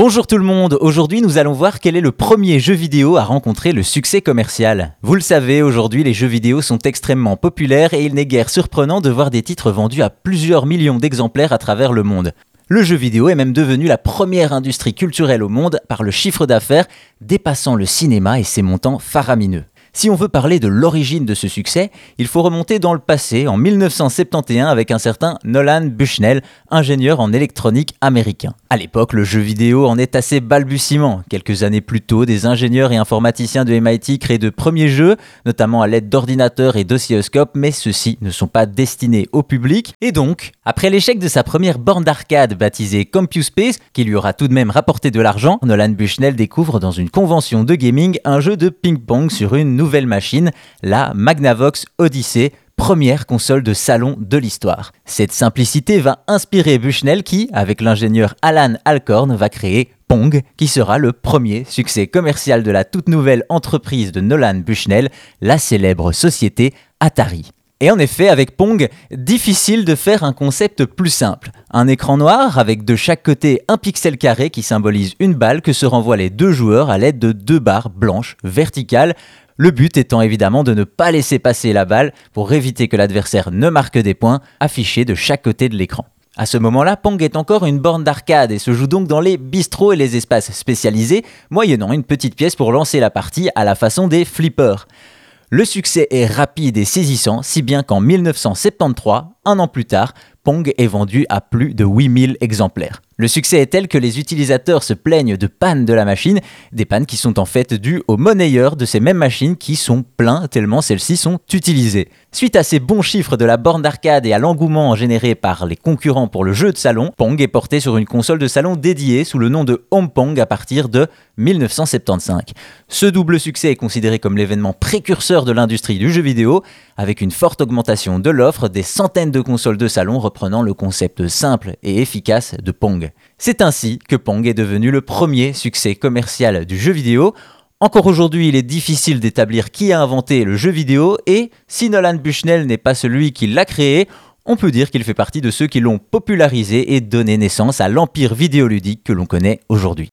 Bonjour tout le monde, aujourd'hui nous allons voir quel est le premier jeu vidéo à rencontrer le succès commercial. Vous le savez, aujourd'hui les jeux vidéo sont extrêmement populaires et il n'est guère surprenant de voir des titres vendus à plusieurs millions d'exemplaires à travers le monde. Le jeu vidéo est même devenu la première industrie culturelle au monde par le chiffre d'affaires dépassant le cinéma et ses montants faramineux. Si on veut parler de l'origine de ce succès, il faut remonter dans le passé, en 1971, avec un certain Nolan Bushnell, ingénieur en électronique américain. À l'époque, le jeu vidéo en est assez balbutiement. Quelques années plus tôt, des ingénieurs et informaticiens de MIT créent de premiers jeux, notamment à l'aide d'ordinateurs et d'oscilloscopes, mais ceux-ci ne sont pas destinés au public. Et donc, après l'échec de sa première borne d'arcade baptisée CompuSpace, qui lui aura tout de même rapporté de l'argent, Nolan Bushnell découvre dans une convention de gaming un jeu de ping-pong sur une nouvelle machine, la Magnavox Odyssey, première console de salon de l'histoire. Cette simplicité va inspirer Bushnell qui, avec l'ingénieur Alan Alcorn, va créer Pong, qui sera le premier succès commercial de la toute nouvelle entreprise de Nolan Bushnell, la célèbre société Atari. Et en effet, avec Pong, difficile de faire un concept plus simple. Un écran noir avec de chaque côté un pixel carré qui symbolise une balle que se renvoient les deux joueurs à l'aide de deux barres blanches verticales. Le but étant évidemment de ne pas laisser passer la balle pour éviter que l'adversaire ne marque des points affichés de chaque côté de l'écran. À ce moment-là, Pong est encore une borne d'arcade et se joue donc dans les bistrots et les espaces spécialisés, moyennant une petite pièce pour lancer la partie à la façon des flippers. Le succès est rapide et saisissant, si bien qu'en 1973, un an plus tard, Pong est vendu à plus de 8000 exemplaires. Le succès est tel que les utilisateurs se plaignent de pannes de la machine, des pannes qui sont en fait dues aux monnayeurs de ces mêmes machines qui sont pleins tellement celles-ci sont utilisées. Suite à ces bons chiffres de la borne d'arcade et à l'engouement généré par les concurrents pour le jeu de salon, Pong est porté sur une console de salon dédiée sous le nom de Home Pong à partir de 1975. Ce double succès est considéré comme l'événement précurseur de l'industrie du jeu vidéo, avec une forte augmentation de l'offre, des centaines de consoles de salon reprenant le concept simple et efficace de C'est ainsi que Pong est devenu le premier succès commercial du jeu vidéo. Encore aujourd'hui, il est difficile d'établir qui a inventé le jeu vidéo et si Nolan Bushnell n'est pas celui qui l'a créé, on peut dire qu'il fait partie de ceux qui l'ont popularisé et donné naissance à l'empire vidéoludique que l'on connaît aujourd'hui.